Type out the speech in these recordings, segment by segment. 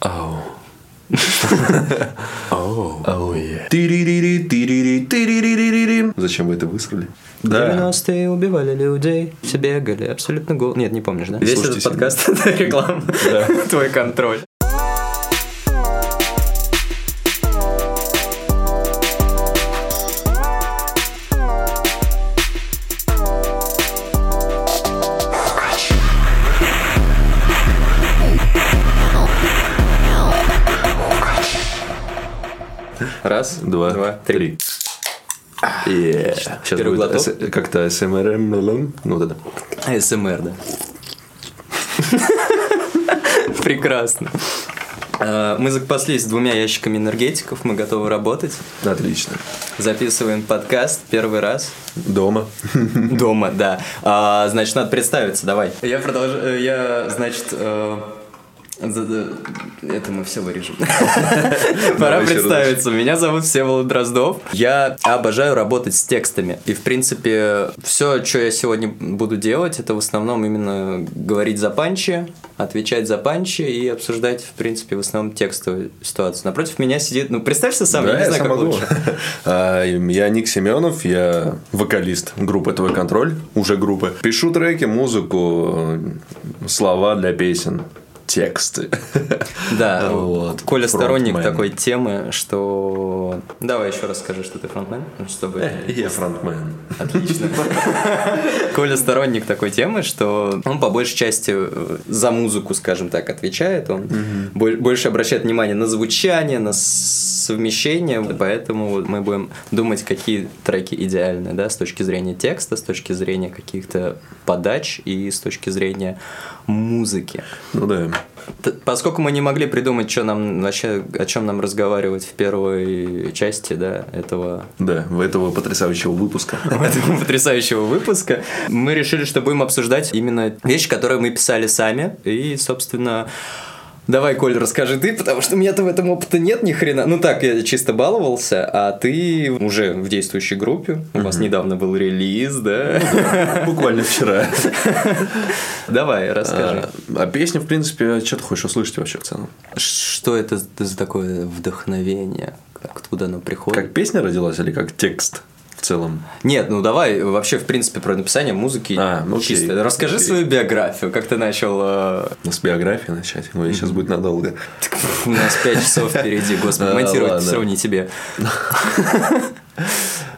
Оу. Оу. Оу. Зачем вы это высрали? В 90-е убивали людей, все бегали, абсолютно гол. Нет, не помнишь, да? Весь Слушайте этот подкаст это реклама. Твой контроль. Раз, Два, два, три. Е. Сейчас Первый будет глоток. как-то СМРМ. Ну вот это. СМР, да. Прекрасно. А, Мы запаслись двумя ящиками энергетиков, мы готовы работать. Отлично. Записываем подкаст первый раз. Дома. Дома, да. А, значит, надо представиться, давай. Я продолжаю. Я, значит, э, это мы все вырежем. Пора представиться. Меня зовут Всеволод Дроздов. Я обожаю работать с текстами. И, в принципе, все, что я сегодня буду делать, это в основном именно говорить за панчи, отвечать за панчи и обсуждать, в принципе, в основном текстовую ситуацию. Напротив меня сидит... Ну, представься сам, я не знаю, как могу. лучше. А, Я Ник Семенов, я вокалист группы «Твой контроль», уже группы. Пишу треки, музыку, слова для песен, тексты. Да, Вот. Коля сторонник Фронтмен. такой темы, что... Давай еще раз скажи, что ты фронтмен, ну, чтобы... Я фронтмен. Отлично. Коля сторонник такой темы, что он по большей части э, за музыку, скажем так, отвечает. Он боль- больше обращает внимание на звучание, на совмещение. Поэтому мы будем думать, какие треки идеальны, да, с точки зрения текста, с точки зрения каких-то подач и с точки зрения музыки. Ну да. Поскольку мы не могли придумать, что нам вообще, о чем нам разговаривать в первой части, да, этого Да, в этого потрясающего выпуска. этого потрясающего выпуска, мы решили, что будем обсуждать именно вещи, которые мы писали сами. И, собственно, давай, Коль, расскажи ты, потому что у меня-то в этом опыта нет ни хрена. Ну так, я чисто баловался, а ты уже в действующей группе. У вас недавно был релиз, да? Буквально вчера. Давай, расскажи. А, а песня, в принципе, что ты хочешь услышать вообще в целом? Что это за такое вдохновение? Откуда оно приходит? Как песня родилась или как текст в целом? Нет, ну давай вообще, в принципе, про написание музыки А, ну окей. чисто. Расскажи Окей. свою биографию, как ты начал... э, С биографии начать? Ой, сейчас будет надолго. У нас 5 часов впереди, господи, А, монтировать все равно не тебе.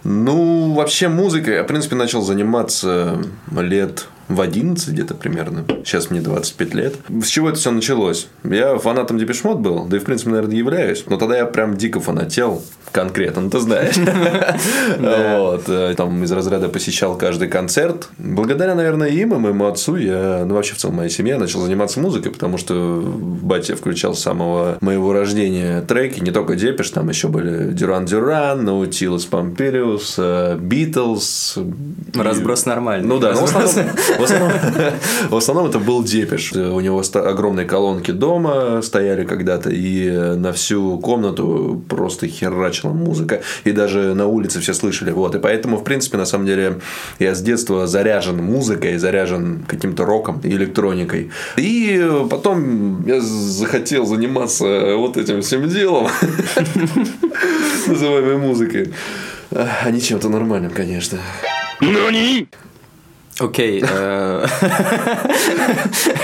Ну, вообще музыкой я, в принципе, начал заниматься лет в 11 где-то примерно. Сейчас мне 25 лет. С чего это все началось? Я фанатом Depeche Mode был, да и, в принципе, наверное, являюсь. Но тогда я прям дико фанател. Конкретно, ну, ты знаешь. Вот. э, Там из разряда посещал каждый концерт. Благодаря, наверное, им и моему отцу я, ну, вообще, в целом, моя семья начала заниматься музыкой, потому что батя включал с самого моего рождения треки. Не только Depeche, там еще были Duran Duran, Наутилус Помпилиус, Битлз. Разброс нормальный. Ну да, Разброс- основном, в основном- в основном это был Депеш. У него огромные колонки дома стояли когда-то, и на всю комнату просто херачила музыка. И даже на улице все слышали. Вот. И поэтому, в принципе, на самом деле, я с детства заряжен музыкой, заряжен каким-то роком и электроникой. И потом я захотел заниматься вот этим всем делом, называемой музыкой. А не чем-то нормальным, конечно. Окей. э,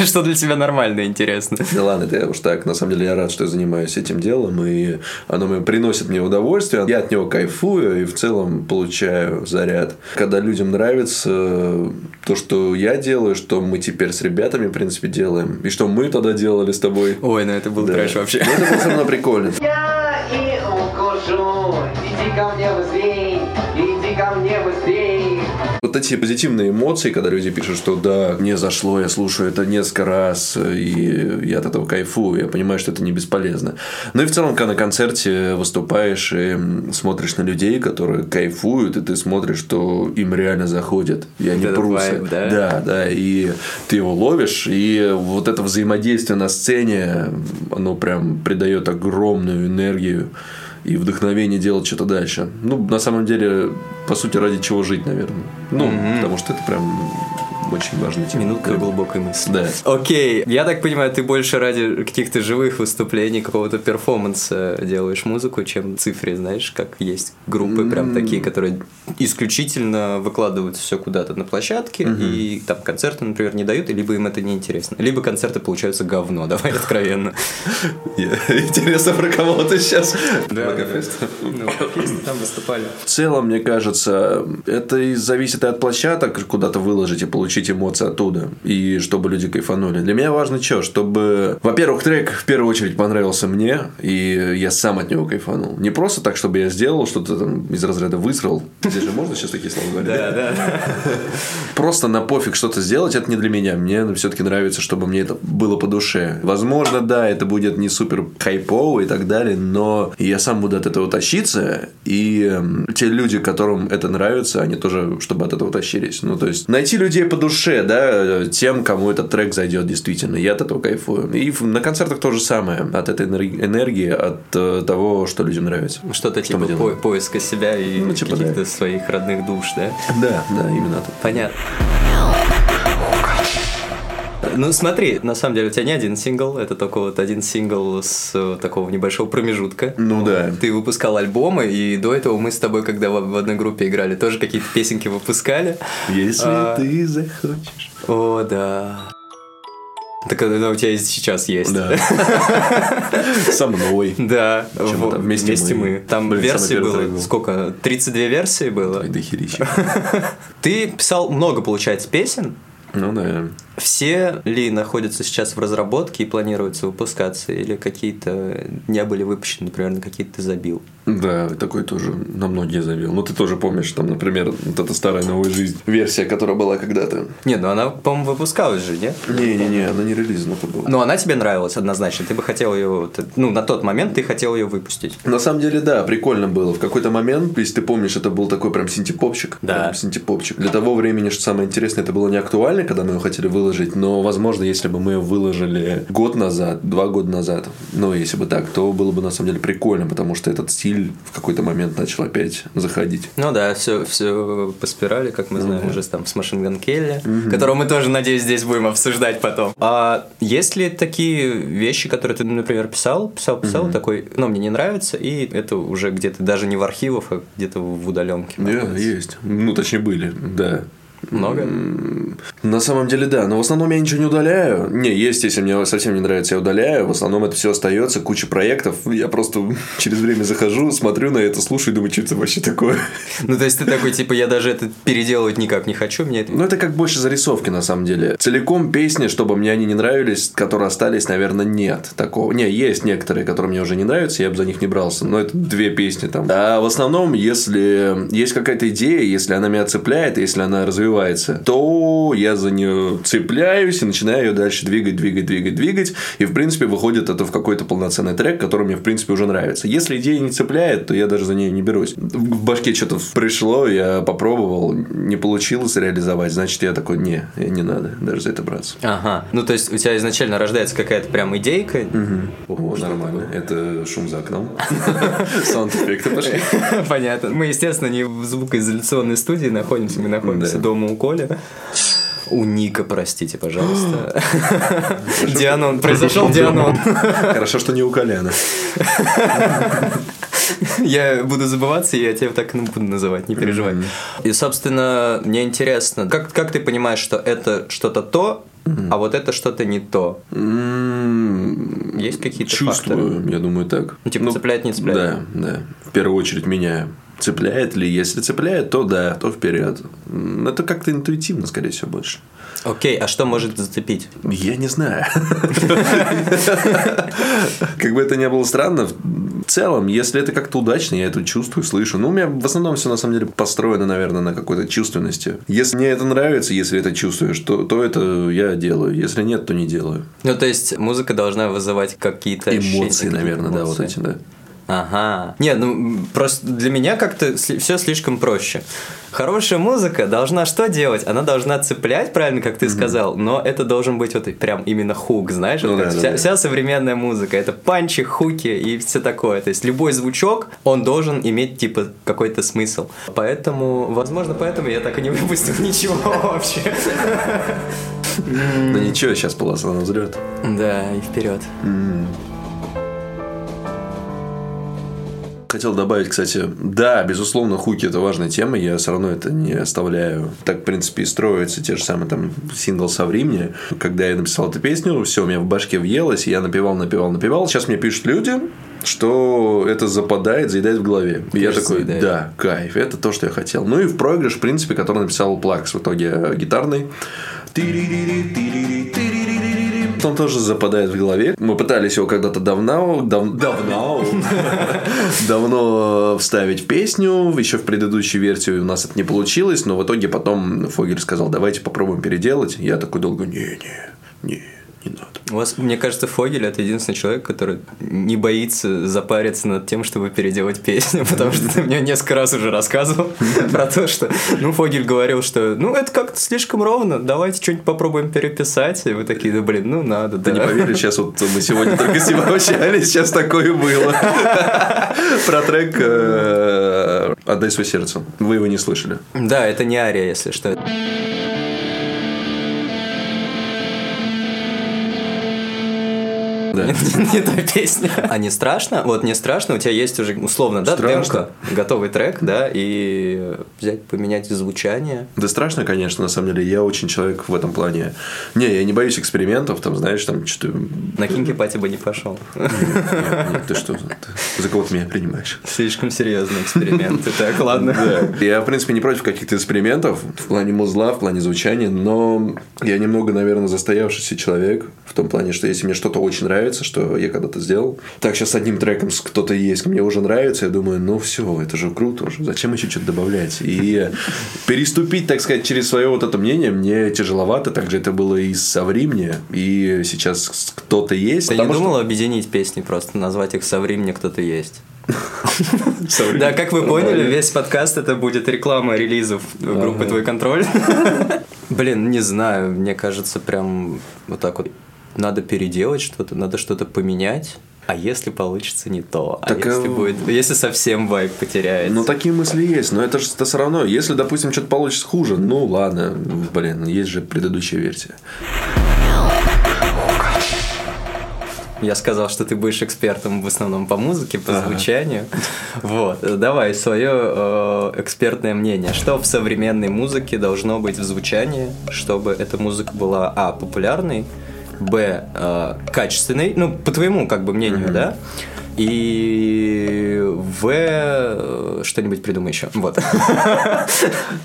Что для тебя нормально, интересно? Да ладно, это уж так. На самом деле я рад, что я занимаюсь этим делом, и оно мне приносит мне удовольствие. Я от него кайфую и в целом получаю заряд. Когда людям нравится то, что я делаю, что мы теперь с ребятами, в принципе, делаем, и что мы тогда делали с тобой. Ой, ну это был трэш вообще. Ну, это было все равно прикольно. Я и укушу, иди ко мне быстрей, иди ко мне быстрей. Вот эти позитивные эмоции, когда люди пишут, что да, мне зашло, я слушаю это несколько раз, и я от этого кайфую, я понимаю, что это не бесполезно. Ну и в целом, когда на концерте выступаешь и смотришь на людей, которые кайфуют, и ты смотришь, что им реально заходит, и они вайб, да? Да, да, и ты его ловишь, и вот это взаимодействие на сцене, оно прям придает огромную энергию и вдохновение делать что-то дальше. Ну, на самом деле, по сути, ради чего жить, наверное. Ну, потому что это прям очень тема. Минутка глубокой мысли. Да. Окей, я так понимаю, ты больше ради каких-то живых выступлений, какого-то перформанса делаешь музыку, чем цифре, знаешь, как есть группы прям такие, которые исключительно выкладывают все куда-то на площадке, и там концерты, например, не дают, и либо им это не интересно, либо концерты получаются говно, давай откровенно. Интересно, про кого ты сейчас? Ну, песни там выступали. В целом, мне кажется, это и зависит от площадок, куда-то выложить и получить эмоции оттуда. И чтобы люди кайфанули. Для меня важно что? Чтобы, во-первых, трек в первую очередь понравился мне, и я сам от него кайфанул. Не просто так, чтобы я сделал что-то там из разряда высрал. Здесь же можно сейчас такие слова говорить? Да, да. Просто на пофиг что-то сделать, это не для меня. Мне все-таки нравится, чтобы мне это было по душе. Возможно, да, это будет не супер хайпово и так далее, но я сам буду от этого тащиться, и эм, те люди, которым это нравится, они тоже, чтобы от этого тащились. Ну, то есть, найти людей по душе, да, тем, кому этот трек зайдет действительно. Я от этого кайфую. И на концертах то же самое. От этой энер- энергии, от э, того, что людям нравится. Что-то Что типа по- поиска себя и Ну, типа, каких-то да. своих родных душ, да? Да, да, именно. Понятно. Ну смотри, на самом деле у тебя не один сингл, это только вот один сингл с э, такого небольшого промежутка. Ну да. Ты выпускал альбомы, и до этого мы с тобой, когда в в одной группе играли, тоже какие-то песенки выпускали. Если А. ты захочешь. О, да. Так это у тебя и сейчас есть. Да. Со мной. Да, во- это? Вместе мы. Там Блин, первый было был. сколько? 32 версии было. Ой. Ты писал много, получается, песен. Ну да. Все ли находятся сейчас в разработке и планируются выпускаться, или какие-то не были выпущены, например, на какие-то ты забил? Да, такой тоже на многие завел. Ну, ты тоже помнишь, там, например, вот эта старая новая жизнь версия, которая была когда-то. Не, ну она, по-моему, выпускалась же, нет? Не-не-не, она не релизна была. Но она тебе нравилась однозначно. Ты бы хотел ее, ну, на тот момент ты хотел ее выпустить. На самом деле, да, прикольно было. В какой-то момент, если ты помнишь, это был такой прям синтепопчик. Да. Прям синтепопчик. Для того времени, что самое интересное, это было не актуально, когда мы его хотели выложить, но, возможно, если бы мы ее выложили год назад, два года назад, ну, если бы так, то было бы на самом деле прикольно, потому что этот стиль в какой-то момент начал опять заходить. Ну да, все, все по спирали, как мы знаем, уже там с Машин Ган Келли, которого мы тоже, надеюсь, здесь будем обсуждать потом. А есть ли такие вещи, которые ты, например, писал, писал, писал, такой, ну, мне не нравится, и это уже где-то даже не в архивах, а где-то в удаленке. Да, есть. Ну, точнее, были, да. Много? На самом деле, да. Но в основном я ничего не удаляю. Не, есть, если мне совсем не нравится, я удаляю. В основном это все остается, куча проектов. Я просто через время захожу, смотрю на это, слушаю и думаю, что это вообще такое. Ну, то есть ты такой, типа, я даже это переделывать никак не хочу, мне это... Ну, это как больше зарисовки, на самом деле. Целиком песни, чтобы мне они не нравились, которые остались, наверное, нет такого. Не, есть некоторые, которые мне уже не нравятся, я бы за них не брался. Но это две песни там. А в основном, если есть какая-то идея, если она меня цепляет, если она развивается, то я за нее цепляюсь и начинаю ее дальше двигать, двигать, двигать, двигать. И, в принципе, выходит это в какой-то полноценный трек, который мне, в принципе, уже нравится. Если идея не цепляет, то я даже за нее не берусь. В башке что-то пришло, я попробовал, не получилось реализовать, значит, я такой, не, не надо даже за это браться. Ага. Ну, то есть у тебя изначально рождается какая-то прям идейка. О, нормально. Это шум за окном. Саунд-эффекты пошли. Понятно. Мы, естественно, не в звукоизоляционной студии находимся, мы находимся дома у Коля. У Ника, простите, пожалуйста. Дианон. Произошел Дианон. Хорошо, что не у Коляна. Я буду забываться, и я тебя так и буду называть, не переживай. И, собственно, мне интересно, как, как ты понимаешь, что это что-то то, а вот это что-то не то? Есть какие-то Чувствую, факторы? я думаю, так. Ну, типа, цепляет, не цепляет? Да, да. В первую очередь меня цепляет ли? Если цепляет, то да, то вперед. Это как-то интуитивно, скорее всего, больше. Окей, а что может зацепить? Я не знаю. Как бы это ни было странно, в целом, если это как-то удачно, я это чувствую, слышу. Ну, у меня в основном все на самом деле построено, наверное, на какой-то чувственности. Если мне это нравится, если это чувствуешь, то, то это я делаю. Если нет, то не делаю. Ну, то есть, музыка должна вызывать какие-то Эмоции, наверное, да, вот эти, да. Ага. Не, ну просто для меня как-то все слишком проще. Хорошая музыка должна что делать? Она должна цеплять, правильно, как ты сказал, но это должен быть вот прям именно хук, знаешь? Ну Вот да, вся, да. вся современная музыка это панчи, хуки и все такое. То есть любой звучок, он должен иметь типа какой-то смысл. Поэтому, возможно, поэтому я так и не выпустил ничего вообще. Ну ничего, сейчас полоса на взлет. Да, и вперед. Хотел добавить, кстати, да, безусловно, хуки это важная тема, я все равно это не оставляю. Так, в принципе, и строятся те же самые там сингл «Соври мне». Когда я написал эту песню, все у меня в башке въелось, я напевал, напевал, напевал. Сейчас мне пишут люди, что это западает, заедает в голове. И я такой, заедает. да, кайф, это то, что я хотел. Ну и в проигрыш, в принципе, который написал Плакс в итоге э, гитарный. Он тоже западает в голове. Мы пытались его когда-то давно, дав- давно, давно вставить в песню. Еще в предыдущей версии у нас это не получилось, но в итоге потом Фогель сказал, давайте попробуем переделать. Я такой долго, не, не, не, не надо. У вас, мне кажется, Фогель это единственный человек, который не боится запариться над тем, чтобы переделать песню, потому что ты мне несколько раз уже рассказывал про то, что, ну, Фогель говорил, что, ну, это как-то слишком ровно, давайте что-нибудь попробуем переписать, и вы такие, да, блин, ну, надо, Ты не да. поверишь, сейчас вот мы сегодня только с ним общались, сейчас такое было. Про трек э, «Отдай свое сердце». Вы его не слышали. Да, это не ария, если что. Да. Не та песня. А не страшно? Вот не страшно, у тебя есть уже условно, да, демка, готовый трек, да, и взять, поменять звучание. Да страшно, конечно, на самом деле. Я очень человек в этом плане. Не, я не боюсь экспериментов, там, знаешь, там что-то... На кинки пати бы не пошел. Нет, нет, ты что? Ты за кого ты меня принимаешь? Слишком серьезный эксперимент. Так, ладно. Да. Я, в принципе, не против каких-то экспериментов в плане музла, в плане звучания, но я немного, наверное, застоявшийся человек в том плане, что если мне что-то очень нравится, что я когда-то сделал, так сейчас одним треком с кто-то есть, мне уже нравится, я думаю, ну все, это же круто уже, зачем еще что-то добавлять? И переступить, так сказать, через свое вот это мнение мне тяжеловато, также это было и со времени, и сейчас кто-то есть. Ты не потому что- думал объединить песни, просто назвать их «Соври мне кто-то есть»? Со времени. Да, как вы поняли, весь подкаст это будет реклама релизов группы «Твой контроль». Блин, не знаю, мне кажется, прям вот так вот надо переделать что-то, надо что-то поменять. А если получится не то? А Так, если э, будет, если совсем вайп потеряется? Ну, такие мысли есть, но это же все равно. Если, допустим, что-то получится хуже, ну ладно, блин, есть же предыдущая версия. Я сказал, что ты будешь экспертом в основном по музыке, по звучанию. Вот, давай свое э, экспертное мнение. Что в современной музыке должно быть в звучании, чтобы эта музыка была а популярной, б э, качественной, ну по твоему как бы мнению, да, и в э, что-нибудь придумай еще. Вот.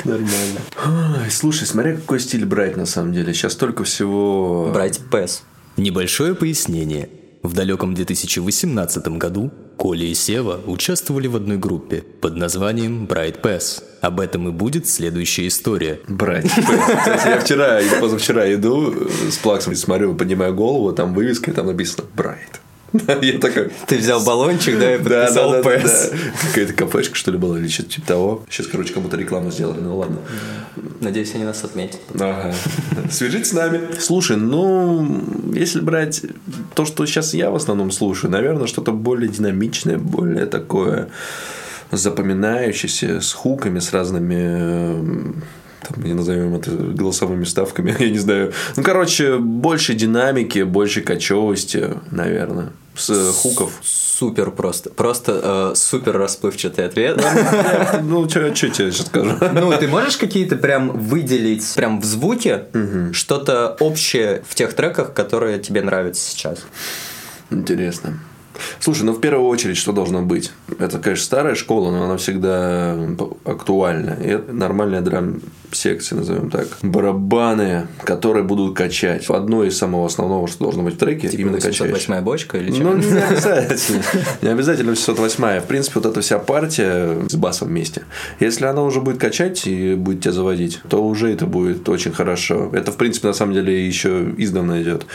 Нормально. Ай, слушай, смотри, какой стиль брать на самом деле. Сейчас только всего... Брать пэс. Небольшое пояснение. В далеком 2018 году Коля и Сева участвовали в одной группе под названием Bright Pass. Об этом и будет следующая история. Брать. Кстати, я вчера позавчера иду с плаксом, смотрю, поднимаю голову, там вывеска, там написано Брайт. Я такой... Ты взял баллончик, да, и подписал да. Какая-то кафешка, что ли, была, или что-то типа того. Сейчас, короче, кому-то рекламу сделали, ну ладно. Надеюсь, они нас отметят. Ага. Свяжитесь с нами. Слушай, ну, если брать то, что сейчас я в основном слушаю, наверное, что-то более динамичное, более такое запоминающееся, с хуками, с разными э, там, не назовем это голосовыми ставками, я не знаю. Ну, короче, больше динамики, больше кочевости, наверное, с хуков. Супер просто. Просто э, супер расплывчатый ответ. Ну, что тебе сейчас скажу? Ну, ты можешь какие-то прям выделить прям в звуке что-то общее в тех треках, которые тебе нравятся сейчас? Интересно. Слушай, ну в первую очередь, что должно быть? Это, конечно, старая школа, но она всегда актуальна. И это нормальная драм секции, назовем так. Барабаны, которые будут качать. Одно из самого основного, что должно быть в треке, Типа именно качающее. 808 бочка или что? Ну, не обязательно. Не обязательно 608. В принципе, вот эта вся партия с басом вместе. Если она уже будет качать и будет тебя заводить, то уже это будет очень хорошо. Это, в принципе, на самом деле еще издавна идет.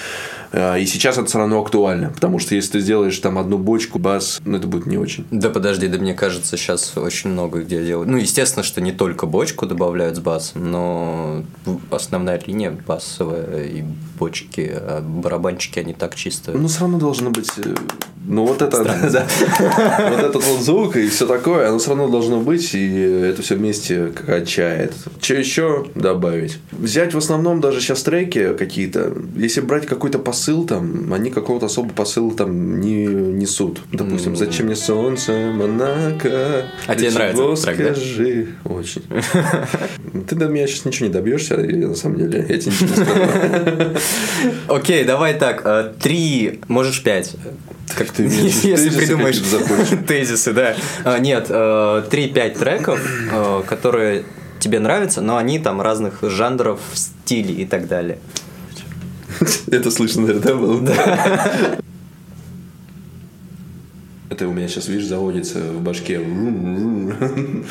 А, И сейчас это все равно актуально. Потому что если ты сделаешь там одну бочку, бас, ну, это будет не очень. Да подожди, да мне кажется, сейчас очень много где делают. Ну, естественно, что не только бочку добавляют с басом, но основная линия басовая и бочки, а барабанчики, они так чисто... Ну, все равно должно быть... Ну, вот это... да. Вот этот вот звук и все такое, оно все равно должно быть, и это все вместе качает. Что еще добавить? Взять в основном даже сейчас треки какие-то, если брать какой-то посыл там, они какого-то особого посыла там не несут. Допустим, «Зачем мне солнце, Монако?» А тебе нравится трек, да? скажи. Очень. Ты до меня сейчас ничего не добьешься, на самом деле. Я тебе ничего не скажу. Окей, давай так, э, три, можешь пять. Как ты мне если тезисы придумаешь тезисы, да. А, Нет, э, три-пять треков, э, которые тебе нравятся, но они там разных жанров, стилей и так далее. Это слышно, наверное, да, было? Это у меня сейчас, видишь, заводится в башке.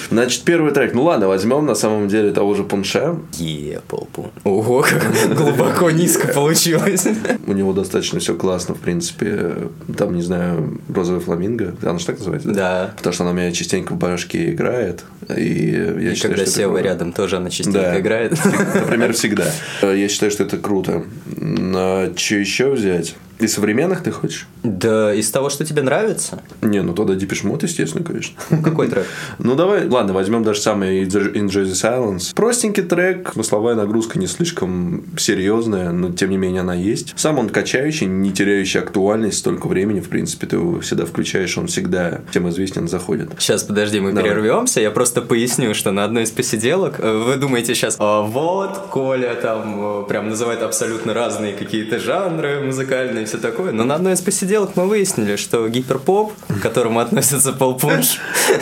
Значит, первый трек. Ну ладно, возьмем на самом деле того же Пунша. Е, полпу. Ого, как глубоко низко получилось. У него достаточно все классно, в принципе. Там, не знаю, розовый фламинго. Она же так называется? Да. Потому что она у меня частенько в башке играет. И я И считаю, когда Сева рядом, тоже она частенько Да. играет. Например, всегда. Я считаю, что это круто. Что еще взять? Из современных ты хочешь? Да, из того, что тебе нравится. Не, ну тогда Depeche Mode, естественно, конечно. Какой трек? Ну давай, ладно, возьмем даже самый In Jersey Silence. Простенький трек, смысловая нагрузка не слишком серьезная, но тем не менее она есть. Сам он качающий, не теряющий актуальность столько времени, в принципе, ты его всегда включаешь, он всегда тем известен, заходит. Сейчас, подожди, мы Давай. прервемся. Я просто поясню, что на одной из посиделок э, вы думаете сейчас, «А вот Коля там э, прям называет абсолютно разные какие-то жанры музыкальные и все такое. Но на одной из посиделок мы выяснили, что гиперпоп, к которому относится Пол Пунш,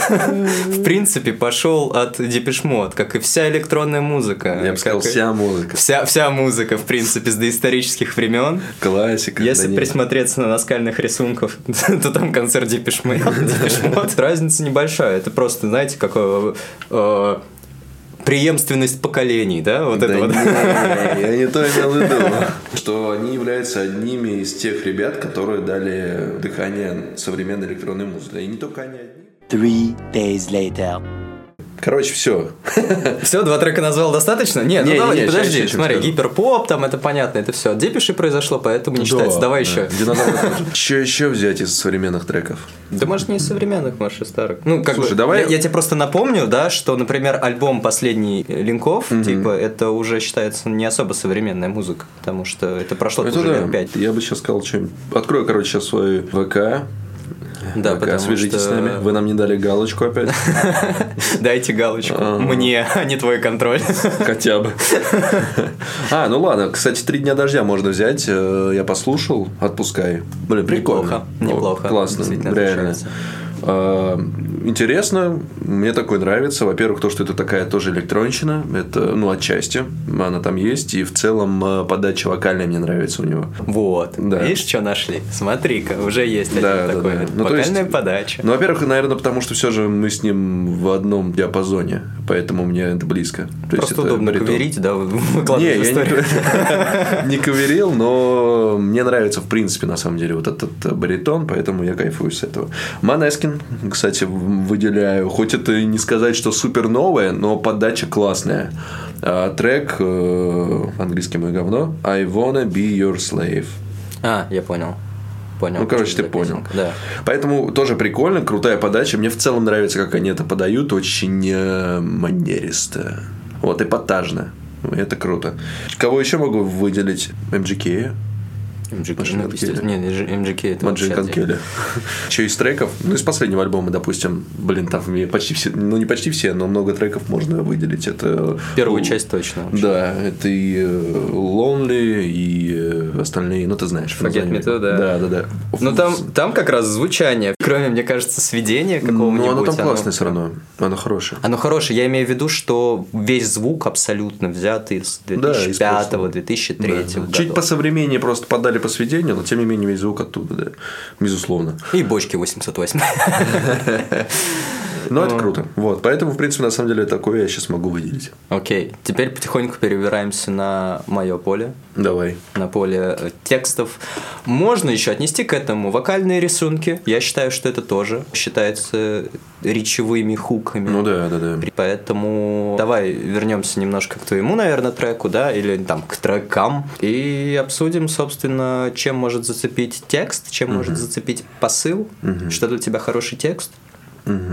в принципе пошел от Mode, как и вся электронная музыка. Я бы сказал, вся музыка. Вся, вся музыка, в принципе, с доисторических времен. Классика. Если присмотреться на наскальных рисунков, то там концерт Mode. Разница небольшая. Это просто, знаете, как э, э, преемственность поколений, да? Вот Да это вот. не, я не то имел в виду. Что они являются одними из тех ребят, которые дали дыхание современной электронной музыке. И не только они одни. Three days later. Короче, все. Все, два трека назвал достаточно? Нет, Не, ну не, давай, не, подожди, щас смотри, гиперпоп, там это понятно, это все. Депиши произошло, поэтому не считается. Давай еще. Что еще взять из современных треков? Да может не из современных, может из старых. Ну, как Слушай, давай- я, тебе просто напомню, да, что, например, альбом последний Линков, типа, это уже считается не особо современная музыка, потому что это прошло уже лет пять. Я бы сейчас сказал что-нибудь. Открою, короче, сейчас свой ВК. Да, ВК, потому свяжитесь что- с нами. Вы нам не дали галочку опять. Дайте галочку Ага. мне, а не твой контроль. Хотя бы. А, ну ладно. Кстати, три дня дождя можно взять. Э, Я послушал. Отпускай. Блин, прикольно. Неплохо, Ну, неплохо. Классно, реально. А, Интересно, мне такое нравится. Во-первых, то, что это такая тоже электронщина, это, ну, отчасти, она там есть, и в целом э, подача вокальная мне нравится у него. Вот. Да. Видишь, что нашли? Смотри-ка, уже есть один Да, да, такой. да. Ну, Вокальная есть- подача. Ну, во-первых, наверное, потому что все же мы с ним в одном диапазоне, поэтому мне это близко. То есть Просто это удобно баритон. коверить, да, Не, выкладывать я историю. не, не коверил, но мне нравится, в принципе, на самом деле, вот этот э, баритон, поэтому я кайфую с этого. Манескин, кстати, выделяю. Хоть это и не сказать, что супер новое, но подача классная. А, трек, э, английский мой говно, I wanna be your slave. А, я понял. Понял. Ну, короче, ты понял. песенка. Да. Поэтому тоже прикольно, крутая подача. Мне в целом нравится, как они это подают, очень э, манеристо. Вот, эпатажно. Это круто. Кого еще могу выделить? MGK. MGK, нет, MGK это отдельно. Канкеля. Че из треков? Ну, из последнего альбома, допустим, блин, там почти все, ну не почти все, но много треков можно выделить. Это Первую часть точно. Да, это и э, Lonely, остальные, ну ты знаешь. Forget Me. Too, да. Да, да, да. Ну там, там как раз звучание, кроме, мне кажется, сведения какого-нибудь. Ну, оно там классное все равно. Оно хорошее. Оно хорошее. Я имею в виду, что весь звук абсолютно взят из Да, из 2005 прошлого. 2003 Да, да. Чуть по современнее просто подали по сведению, но тем не менее весь звук оттуда, да. Безусловно. И бочки 808. Но это круто. Вот. Поэтому, в принципе, на самом деле, такое я сейчас могу выделить. Окей, теперь потихоньку перебираемся на мое поле. Давай. на поле э, текстов. Можно еще отнести к этому вокальные рисунки. Я считаю, что это тоже считается речевыми хуками. Ну да, да, да. Поэтому давай вернемся немножко к твоему, наверное, треку, да, или там к трекам, и обсудим, собственно, чем может зацепить текст, чем может зацепить посыл, что для тебя хороший текст,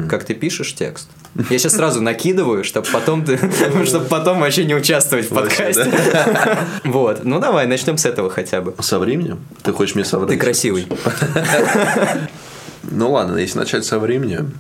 как ты пишешь текст. Я сейчас сразу накидываю, чтобы потом ты, чтобы потом вообще не участвовать в подкасте. Вот, ну давай начнем с этого хотя бы. Со временем? Ты хочешь мне соврать? Ты красивый. Ну ладно, если начать со времени,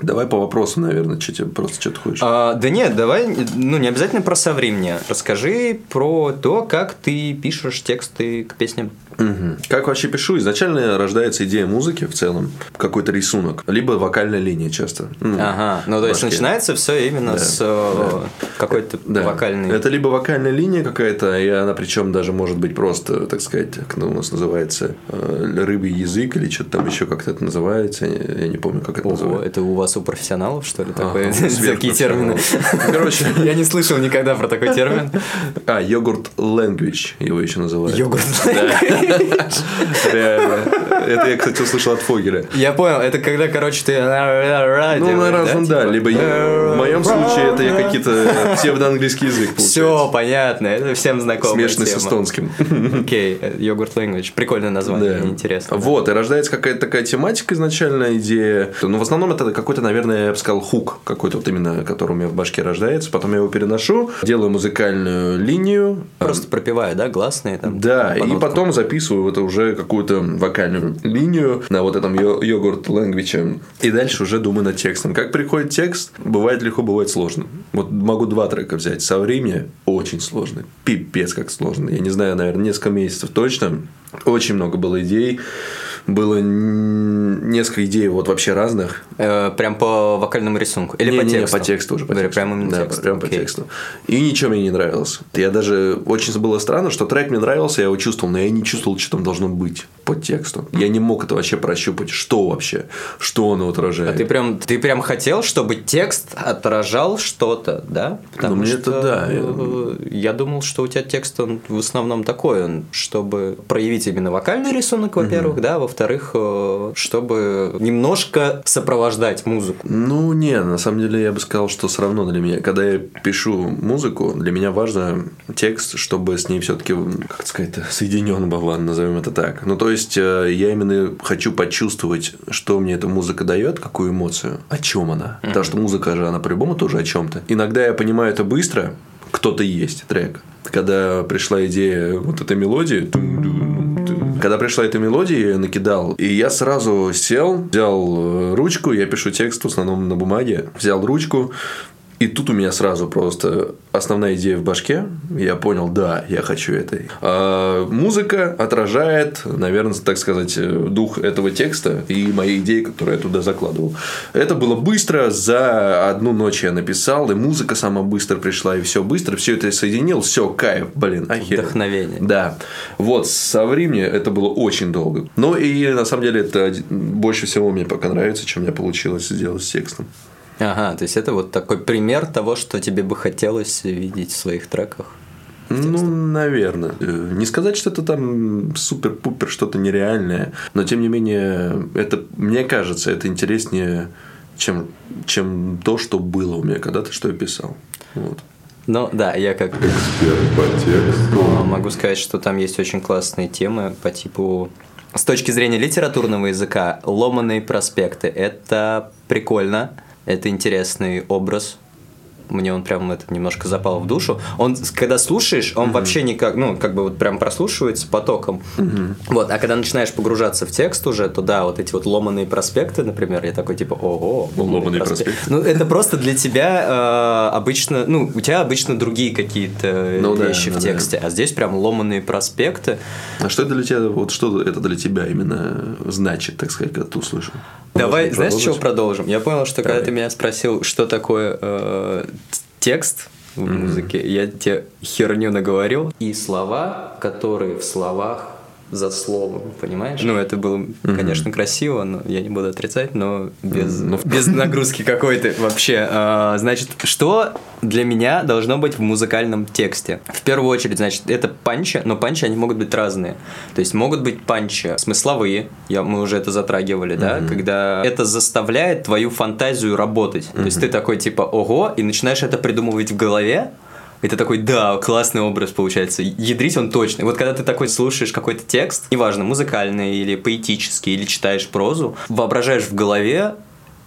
давай по вопросу, наверное, что тебе просто что ты хочешь. А, да нет, давай, ну не обязательно про соври мне. Расскажи про то, как ты пишешь тексты к песням. Мгм. Как вообще пишу? Изначально рождается идея музыки в целом, какой-то рисунок, либо вокальная линия часто. Ну, Ага, ну то есть начинается все именно Да, с э, какой-то Да. вокальной. Это либо вокальная линия какая-то, и она причем даже может быть просто, так сказать, как ну, у нас называется, э, рыбий язык или что-то там еще как-то это называется. Я я не помню, как это Ого, называется. это у вас у профессионалов, что ли, Ага, такое? Такие термины. Короче. Я не слышал никогда про такой термин. А, йогурт language его еще называют. Йогурт. Реально. Это я, кстати, услышал от Фогеля. Я понял, это когда, короче, ты... Ну, на разном, да. типа? Либо в моем случае это я какие-то псевдоанглийский язык Все понятно, это всем знакомая Смешанный с эстонским. Окей, э, йогурт language. Прикольное название, интересно. Вот, и рождается какая-то такая тематика изначально, идея. Ну, в основном это какой-то, наверное, я бы сказал, хук какой-то вот именно, который у меня в башке рождается. Потом я его переношу, делаю музыкальную линию. Просто пропиваю, да, гласные там? Да, и потом записываю это уже какую-то вокальную линию на вот этом йо- йогурт лэнгвиче. И дальше уже думаю над текстом. Как приходит текст, бывает легко, бывает сложно. Вот могу два трека взять. Со времени очень сложно. Пипец как сложно. Я не знаю, наверное, несколько месяцев точно. Очень много было идей. Было несколько идей вот вообще разных. Э, прям по вокальному рисунку? Или Не, по не, не, тексту? по тексту уже. По тексту. Прям именно да, тексту. прям по тексту. И ничего мне не нравилось. Я даже... Очень было странно, что трек мне нравился, я его чувствовал, но я не чувствовал, что там должно быть по тексту. Я не мог это вообще прощупать. Что вообще? Что оно отражает? А ты прям, ты прям хотел, чтобы текст отражал что-то, да? Ну, мне это да, я- э, Я думал, что у тебя текст, он в основном такой, он, чтобы проявить именно вокальный рисунок, во-первых, да, во-вторых, э, чтобы немножко сопровождать музыку. Ну, не, на самом деле я бы сказал, что все равно для меня, когда я пишу музыку, для меня важно текст, чтобы с ней все-таки, как сказать, соединен был, ладно, назовем это так. Ну, то есть, э, я именно хочу почувствовать, что мне эта музыка дает, какую эмоцию, о чем она. Потому что музыка же, она по-любому тоже о чем-то. Иногда я понимаю это быстро, кто-то есть трек. Когда пришла идея вот этой мелодии, когда пришла эта мелодия, я накидал, и я сразу сел, взял э, ручку, я пишу текст в основном на бумаге, взял ручку, и тут у меня сразу просто основная идея в башке. Я понял, да, я хочу этой. А музыка отражает, наверное, так сказать, э, дух этого текста и мои идеи, которые я туда закладывал. Это было быстро, за одну ночь я написал, и музыка сама быстро пришла, и все быстро, все это я соединил, все, кайф, блин, охер. Вдохновение. Да. Вот, со времени это было очень долго. Ну, и на самом деле это больше всего мне пока нравится, чем меня получилось сделать с текстом. Ага, то есть это вот такой пример того, что тебе бы хотелось видеть в своих треках. Ну, наверное. Э, Не сказать, что это там супер-пупер что-то нереальное, но тем не менее, это, мне кажется, это интереснее, чем, чем то, что было у меня когда-то, что я писал. Вот. Ну да, я как А, Могу сказать, что там есть очень классные темы по типу... С точки зрения литературного языка, ломаные проспекты – это прикольно, это интересный образ. мне он прям это немножко запал в душу. Он, когда слушаешь, он вообще никак, ну, как бы вот прям прослушивается потоком. Вот, а когда начинаешь погружаться в текст уже, то да, вот эти вот ломаные проспекты, например, я такой типа, ого, Ломаный проспект. Ну, это просто для тебя э, обычно, ну, у тебя обычно другие какие-то Ну да, вещи да, в да. тексте, а здесь прям ломаные проспекты. А что это для тебя, вот что это для тебя именно значит, так сказать, когда ты услышал? Давай, знаешь, с чего продолжим? Я понял, что когда ты меня спросил, что такое э, текст в музыке, я тебе херню наговорил. И слова, которые в словах за словом, понимаешь? Ну, это было, конечно, красиво, но я не буду отрицать, но без, Ну, без нагрузки какой-то вообще. А, значит, что для меня должно быть в музыкальном тексте? В первую очередь, значит, это панчи, но панчи, они могут быть разные. То есть могут быть панчи смысловые, я, мы уже это затрагивали, да, когда это заставляет твою фантазию работать. То есть ты такой типа ого, и начинаешь это придумывать в голове, ты такой, да, классный образ получается. Ядрить он точный. Вот когда ты такой слушаешь какой-то текст, неважно, музыкальный или поэтический, или читаешь прозу, воображаешь в голове,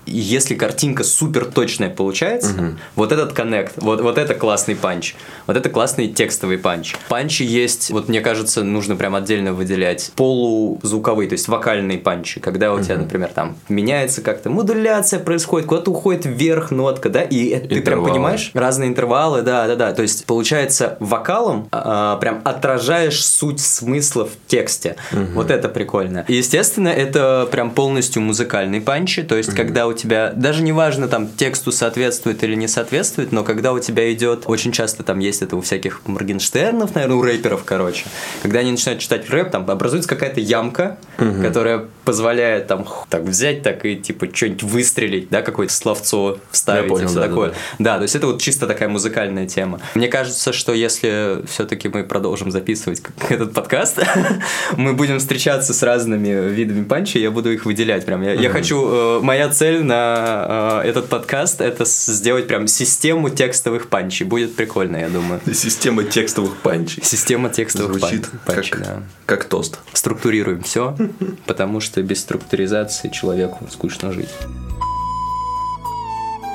и если картинка супер точная получается, вот этот коннект, вот, вот это классный панч, вот это классный текстовый панч. Панчи есть, вот мне кажется, нужно прям отдельно выделять полузвуковые, то есть вокальные панчи, когда у тебя, например, там меняется как-то модуляция происходит, куда-то уходит вверх нотка, да, и это ты прям понимаешь, разные интервалы, да, да, да. То есть, получается, вокалом а, прям отражаешь суть смысла в тексте. Вот это прикольно. И, естественно, это прям полностью музыкальный панчи. То есть, когда у тебя, даже неважно, там, тексту соответствует или не соответствует, но когда у тебя идет, очень часто там есть это у всяких Моргенштернов, наверное, у рэперов, короче. Когда они начинают читать рэп, там образуется какая-то ямка, которая позволяет там так взять, так и типа что-нибудь выстрелить, да, какое-то словцо вставить Я понял, и все да, да, такое. да. Да, то есть это вот чисто такая музыкальная тема. Мне кажется, что если все-таки мы продолжим записывать этот подкаст, мы будем встречаться с разными видами панчи, я буду их выделять прям. Я, я хочу, э, моя цель на э, этот подкаст это сделать прям систему текстовых панчей. Будет прикольно, я думаю. Система текстовых панчей. Система текстовых Звучит пан- панчей, как, да. как тост. Структурируем все, потому что без структуризации человеку скучно жить.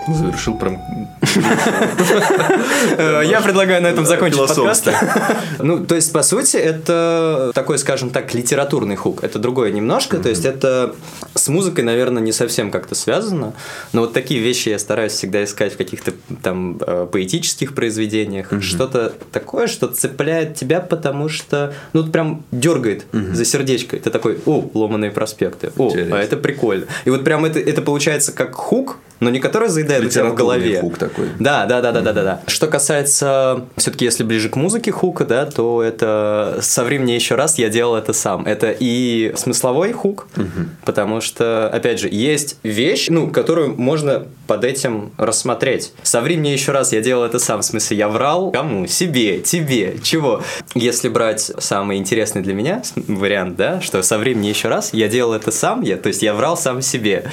Завершил прям... Э, Я предлагаю на этом закончить подкаст. Ну, то есть, по сути, это такой, скажем так, литературный хук. Это другое немножко. То есть, это с музыкой, наверное, не совсем как-то связано. Но вот такие вещи я стараюсь всегда искать в каких-то там э, поэтических произведениях. Что-то такое, что цепляет тебя, потому что, ну, прям дергает за сердечко. Ты такой, о, ломаные проспекты. О, а это прикольно. И вот прям это, это получается как хук, но не который заедает у тебя в голове. хук такой. Да, да, да, да, да, да, да. Что касается, все-таки, если ближе к музыке хука, да, то это соври мне еще раз, я делал это сам. Это и смысловой хук, потому что, опять же, есть вещь, ну, которую можно под этим рассмотреть. Соври мне еще раз, я делал это сам. В смысле, я врал кому? Себе, тебе, чего? Если брать самый интересный для меня вариант, да, что соври мне еще раз, я делал это сам, я, то есть я врал сам себе.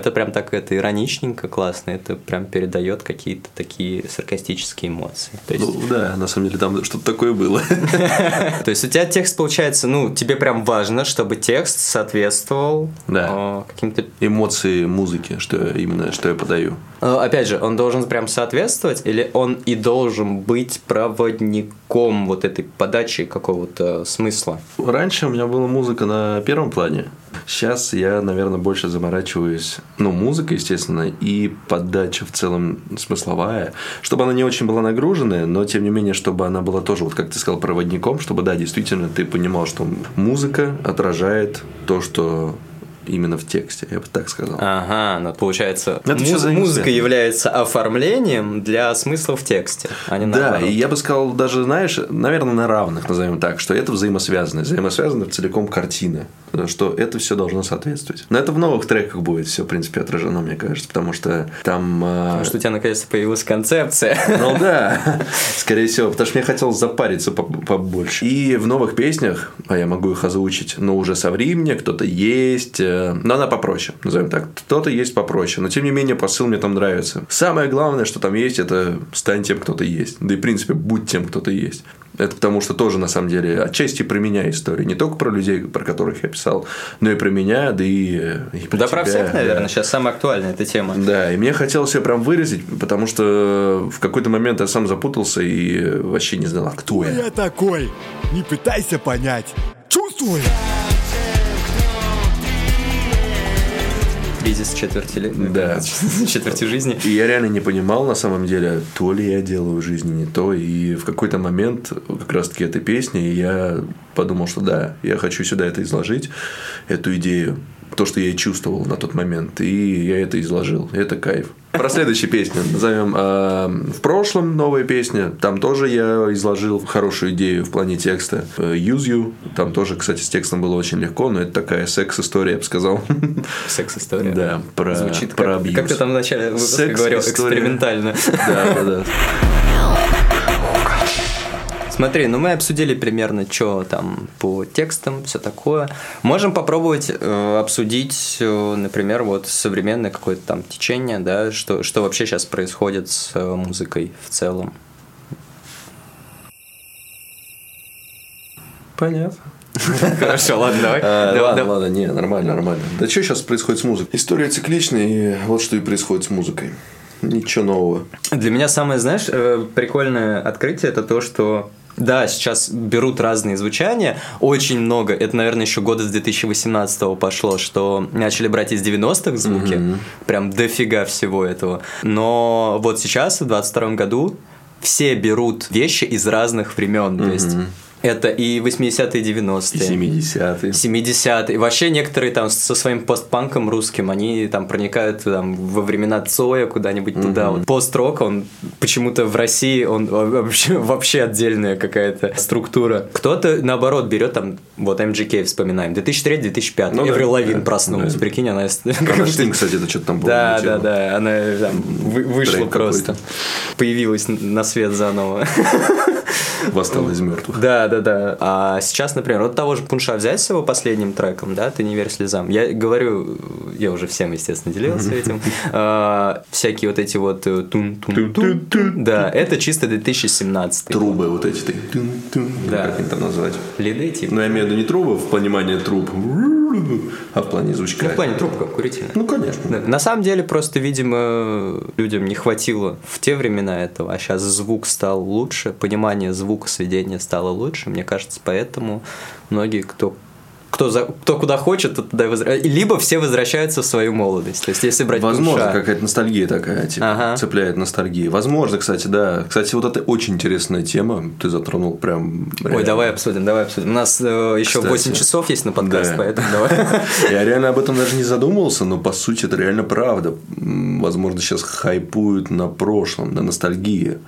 Это прям так это ироничненько, классно, это прям передает какие-то такие саркастические эмоции. То есть, Ну да, на самом деле там что-то такое было. то есть у тебя текст получается, ну, тебе прям важно, чтобы текст соответствовал э, каким-то Эмоции музыки, что именно, что я подаю. Э, Опять же, он должен прям соответствовать, или он и должен быть проводником вот этой подачи какого-то смысла? Раньше у меня была музыка на первом плане. Сейчас я, наверное, больше заморачиваюсь, ну, музыка, естественно, и подача в целом смысловая, чтобы она не очень была нагруженная, но, тем не менее, чтобы она была тоже, вот как ты сказал, проводником, чтобы, да, действительно, ты понимал, что музыка отражает то, что именно в тексте, я бы так сказал. Ага, ну получается, Это муз- музыка является оформлением для смысла в тексте, а не Да, наоборот. и я бы сказал, даже, знаешь, наверное, на равных, назовем так, что это взаимосвязано. Взаимосвязано целиком картина. Что это все должно соответствовать. Но это в новых треках будет все, в принципе, отражено, мне кажется, потому что там. а, Потому что у тебя наконец-то появилась концепция. Ну да, скорее всего, потому что мне хотелось запариться по- побольше. И в новых песнях, а я могу их озвучить, но уже со времени кто-то есть, э, но она попроще, назовем так. Кто-то есть попроще, но тем не менее посыл мне там нравится. Самое главное, что там есть, это стань тем, кто ты есть. Да и в принципе, будь тем, кто ты есть. Это потому что тоже, на самом деле, отчасти про меня история. Не только про людей, про которых я писал, но и про меня, да и, и про Да, про тебя, всех, да. наверное, сейчас самая актуальная эта тема. Да, и мне хотелось ее прям выразить, потому что в какой-то момент я сам запутался и вообще не знал, кто я. Я такой. Не пытайся понять. Чувствуй. Кризис четверти, лет- Да. четверти жизни. И я реально не понимал, на самом деле, то ли я делаю в жизни не то. И в какой-то момент, как раз-таки этой песни, я подумал, что да, я хочу сюда это изложить, эту идею. То, что я и чувствовал на тот момент. И я это изложил. И это кайф. Про следующую песню назовем а, «В прошлом» новая песня. Там тоже я изложил хорошую идею в плане текста. Э, «Use You». Там тоже, кстати, с текстом было очень легко, но это такая секс-история, я бы сказал. Секс-история. Да, про, Звучит про как, абьюз. как ты там в начале выпуска говорил, экспериментально. Да, да, да. Смотри, ну мы обсудили примерно, что там по текстам, все такое. Можем попробовать э, обсудить, э, например, вот современное какое-то там течение, да, что, что вообще сейчас происходит с э, музыкой в целом. Понятно. Хорошо, ладно, давай. А, Давай, ладно, ладно, не, нормально, нормально. Да что сейчас происходит с музыкой? История цикличная, и вот что и происходит с музыкой. Ничего нового. Для меня самое, знаешь, э, прикольное открытие это то, что да, сейчас берут разные звучания, очень много, это, наверное, еще года с 2018 пошло, что начали брать из 90-х звуки, прям дофига всего этого. Но вот сейчас, в 22 году, все берут вещи из разных времен, то есть это и 80-е, и 90-е. 70-е. 70-е. Вообще некоторые там со своим постпанком русским, они там проникают там во времена Цоя куда-нибудь туда. Вот пост-рок, он почему-то в России, он вообще, вообще отдельная какая-то структура. Кто-то, наоборот, берет там, вот MGK вспоминаем, 2003-2005. Ну да, Эврил Лавин да, проснулась, да. прикинь, она... Кронштейн, кстати, это что-то там было. Да, да, да, она там вы- вышла просто. Появилась на свет заново. Восстал из мертвых. Да, да, да. А сейчас, например, вот того же Пунша взять с его последним треком, да, ты не верь слезам. Я говорю, я уже всем, естественно, делился этим. А, Всякие вот эти вот э, тун-тун-тун. Да, это чисто 2017. Трубы вот эти. Да. Как их там назвать? Лиды, типа. Ну, я имею в виду не трубы в понимании труб, а в плане звучка. Ну, в плане трубка курительная. Ну, конечно. Да, На самом деле, просто, видимо, людям не хватило в те времена этого, а сейчас звук стал лучше, понимание звука сведения стало лучше. Мне кажется, поэтому многие, кто кто, за, кто куда хочет, тот туда и возра- Либо все возвращаются в свою молодость. То есть, если брать Возможно, Пунша- какая-то ностальгия такая, типа, Ага. цепляет ностальгия. Возможно, кстати, да. Кстати, вот это очень интересная тема. Ты затронул прям... Ой, реально. давай обсудим, давай обсудим. У нас э, еще Кстати. 8 часов есть на подкаст, Да. поэтому давай. Я реально об этом даже не задумывался, но по сути это реально правда. Возможно, сейчас хайпуют на прошлом, на ностальгии.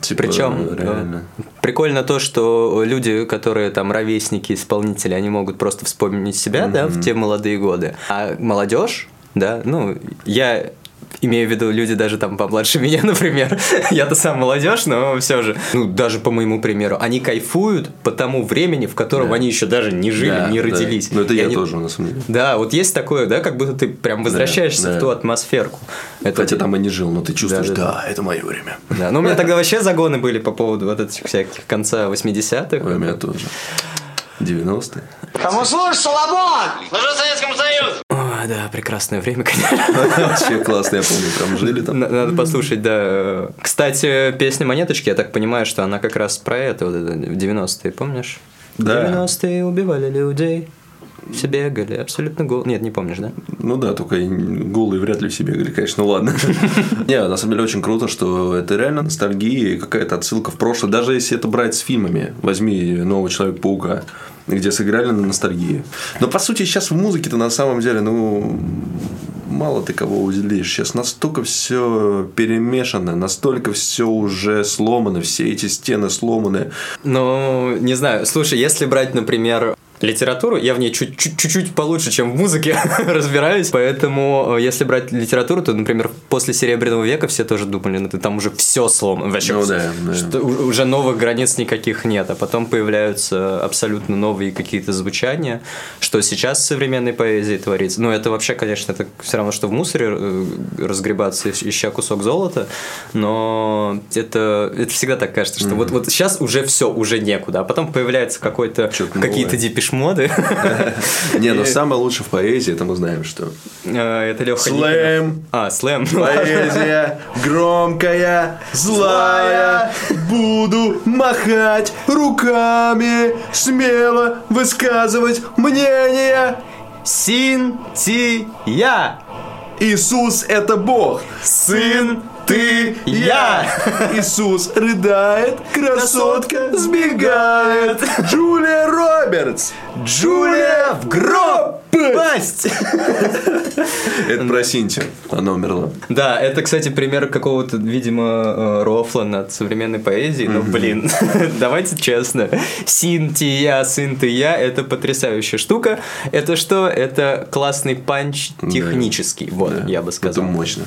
Типа, Причем реально. прикольно то, что люди, которые там ровесники, исполнители, они могут просто вспомнить себя, да, в те молодые годы. А молодежь, да, ну, я имею в виду люди даже там помладше меня, например. Я-то сам молодежь, но все же, ну, даже по моему примеру, они кайфуют по тому времени, в котором Да. они еще даже не жили, Да, не да. родились. Ну, это И я они- тоже, на самом деле. Да, вот есть такое, да, как будто ты прям возвращаешься да. в ту атмосферку. Это Хотя там и не жил, но ты чувствуешь, Да, да, да, это мое время. Да, ну у меня тогда вообще загоны были по поводу вот этих всяких конца 80-х. Ой, У меня тоже. 90-е. Кому служишь, Соломон? Служу Советскому Союзу. Ой, да, прекрасное время, конечно. Вообще классно, я помню, прям жили там. Надо послушать, да. Кстати, песня «Монеточки», я так понимаю, что она как раз про это, вот это, в 90-е, помнишь? Да. 90-е убивали людей, все бегали, абсолютно гол. Нет, не помнишь, да? Ну да, только голые вряд ли все бегали, конечно, ну ладно. Не, на самом деле очень круто, что это реально ностальгия и какая-то отсылка в прошлое. Даже если это брать с фильмами, возьми «Нового Человека-паука», где сыграли на ностальгии. Но по сути сейчас в музыке-то на самом деле, ну, мало ты кого уделишь. Сейчас настолько все перемешано, настолько все уже сломано, все эти стены сломаны. Ну, не знаю. Слушай, если брать, например, литературу, я в ней чуть- чуть- чуть-чуть получше, чем в музыке разбираюсь, поэтому э, если брать литературу, то, например, после Серебряного века все тоже думали, ну, ты там уже все сломано, вообще Ну да, да. Что уже новых границ никаких нет, а потом появляются абсолютно новые какие-то звучания, что сейчас в современной поэзии творится. Ну, это вообще, конечно, это все равно, что в мусоре э, разгребаться, ищ- ища кусок золота, но это, это всегда так кажется, что вот, вот сейчас уже все, уже некуда, а потом появляется какой-то, какие-то новое. Депешмоды. Не, но самое лучшее в поэзии, это мы знаем, что. Э, Это Леха Слэм. А, слэм. Поэзия громкая, злая, буду махать руками, смело высказывать мнение. Син, ти, я. Иисус – это Бог, Сын, ты, я. Иисус рыдает, красотка сбегает. Джулия Робертс. Джулия в гроб пасть. Это про Синтию. Она умерла. Да, это, кстати, пример какого-то, видимо, э, рофла над современной поэзией, но, блин, давайте честно. Син, ти, я, сын, ты, я – это потрясающая штука. Это что? Это классный панч технический, вот, я бы сказал. Это мощно.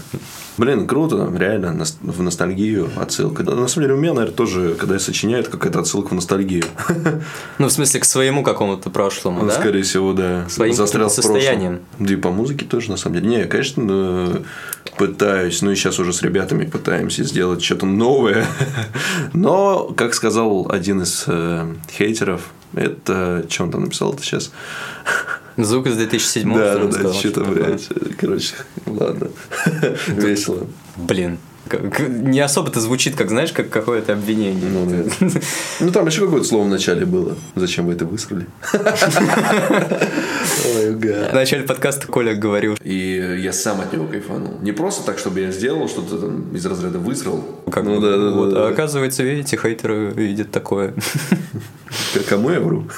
Блин, круто, реально, в ностальгию отсылка. На самом деле, у меня, наверное, тоже, когда я сочиняю, это какая-то отсылка в ностальгию. Ну, в смысле, к своему какому-то прошлому, Ну, да? Скорее всего, да. Своим Застрял в каким-то прошлом. состоянием. Да и по музыке тоже, на самом деле. Не, конечно, э, пытаюсь, ну и сейчас уже с ребятами пытаемся сделать что-то новое. Но, как сказал один из э, хейтеров, это... Что он там написал это сейчас? Звук из 2007 Да, да, да, что-то, блядь. Короче, ладно. Весело. Блин. Не особо-то звучит, как, знаешь, как какое-то обвинение. Ну, да. Ну, там еще какое-то слово в начале было. Зачем вы это высрали? В начале подкаста Коля говорил, И я сам от него кайфанул. Не просто так, чтобы я сделал что-то там из разряда высрал. как ну да, да, вот. да, А оказывается, видите, хейтеры видят такое. Кому я вру?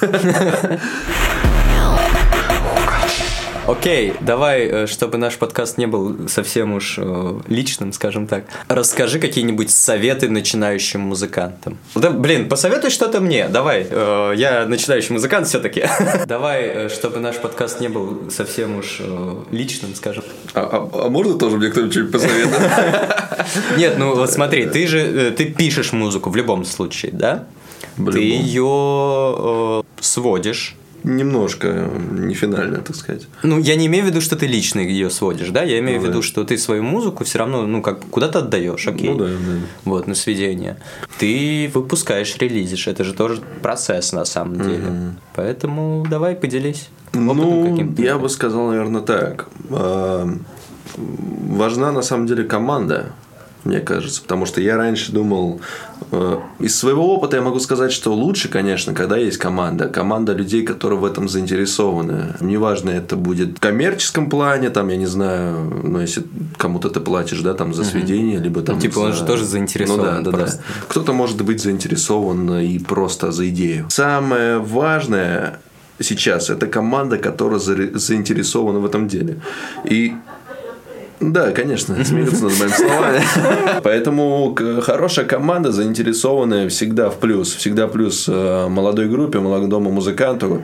Окей, давай, э, чтобы наш подкаст не был совсем уж э, личным, скажем так, расскажи какие-нибудь советы начинающим музыкантам. Да, блин, посоветуй что-то мне, давай. э, Я начинающий музыкант все-таки. Давай, чтобы наш подкаст не был совсем уж личным, скажем. А, а- а можно тоже мне кто-нибудь что-нибудь? Нет, ну вот смотри, ты же ты пишешь музыку в любом случае, да? Ты ее сводишь. Немножко, не финально, так сказать. Ну, я не имею в виду, что ты лично ее сводишь, да? Я имею Ну в виду, да. что ты свою музыку все равно, ну, как куда-то отдаешь, окей. Ну да, да. Вот, на сведение. Ты выпускаешь, релизишь. Это же тоже процесс на самом деле. Поэтому давай поделись. Ну, каким-то. я бы сказал, наверное, так. А, Важна на самом деле команда, мне кажется, потому что я раньше думал, э, из своего опыта я могу сказать, что лучше, конечно, когда есть команда, команда людей, которые в этом заинтересованы. Неважно, это будет в коммерческом плане, там, я не знаю, ну, если кому-то ты платишь, да, там, за сведение, либо там... Ну, типа, он за- же тоже заинтересован Ну, да, да, просто. да. Кто-то может быть заинтересован и просто за идею. Самое важное сейчас это команда, которая заинтересована в этом деле. И да, конечно, смеются над моими словами. Поэтому хорошая команда, заинтересованная всегда в плюс. Всегда плюс э, молодой группе, молодому музыканту.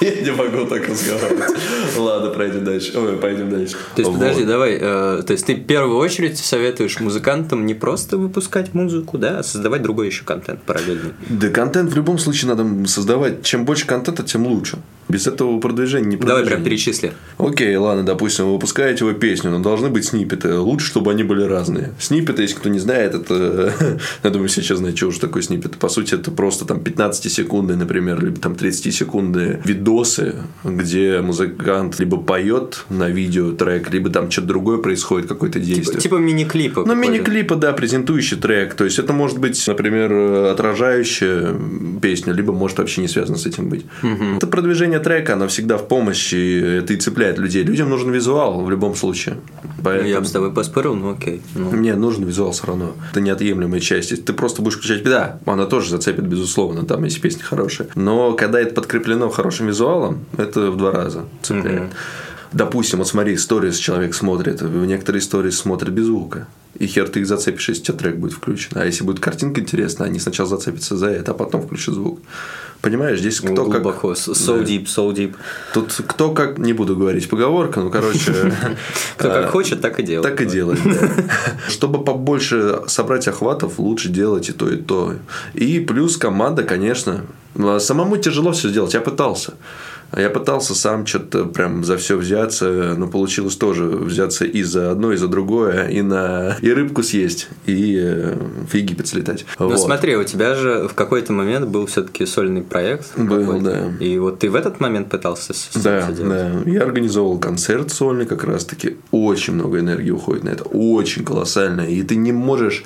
Я не могу так разговаривать. Ладно, пройдем дальше. Ой, пойдем дальше. То есть, Вот. подожди, давай. э, то есть, ты в первую очередь советуешь музыкантам не просто выпускать музыку, да, а создавать другой еще контент параллельный. Да, контент в любом случае надо создавать. Чем больше контента, тем лучше. Без этого продвижения не Давай продвижение. прям перечисли. Окей, ладно, допустим, вы выпускаете вы песню, но должны быть сниппеты. Лучше, чтобы они были разные. Сниппеты, если кто не знает, это... Я думаю, все сейчас знают, что уже такое сниппеты. По сути, это просто там 15-секундные, например, либо там 30-секундные видосы, где музыкант либо поет на видео трек, либо там что-то другое происходит, какое-то действие. Типа мини-клипы. Ну, какой-то. мини-клипы, да, презентующий трек. То есть, это может быть, например, отражающая песня, либо может вообще не связано с этим быть. Это продвижение трека, оно всегда в помощи, это и цепляет людей. Людям нужен визуал в любом случае. Ну, Поэтому... Я бы с тобой поспорил, ну окей. Ну. Мне нужен визуал все равно. Это неотъемлемая часть. Если ты просто будешь включать, да, она тоже зацепит, безусловно, там, если песня хорошая. Но когда это подкреплено хорошим визуалом, это в два раза цепляет. Допустим, вот смотри, сторис человек смотрит, некоторые истории смотрит без звука. И хер ты их зацепишь, если у тебя трек будет включен. А если будет картинка интересная, они сначала зацепятся за это, а потом включат звук. Понимаешь, здесь кто как... Глубоко. So Да. deep, so deep. Тут кто как... Не буду говорить поговорка, ну, короче... Кто а, как хочет, так и делает. Так и делать. да. Чтобы побольше собрать охватов, лучше делать и то, и то. И плюс команда, конечно. Ну, а Самому тяжело все сделать. Я пытался. Я пытался сам что-то прям за все взяться, но получилось тоже взяться и за одно, и за другое, и на и рыбку съесть, и э, в Египет слетать. Ну Вот. смотри, у тебя же в какой-то момент был все-таки сольный проект. Был, да. И вот ты в этот момент пытался Да, да. Я организовал концерт сольный как раз-таки. Очень много энергии уходит на это. Очень колоссально. И ты не можешь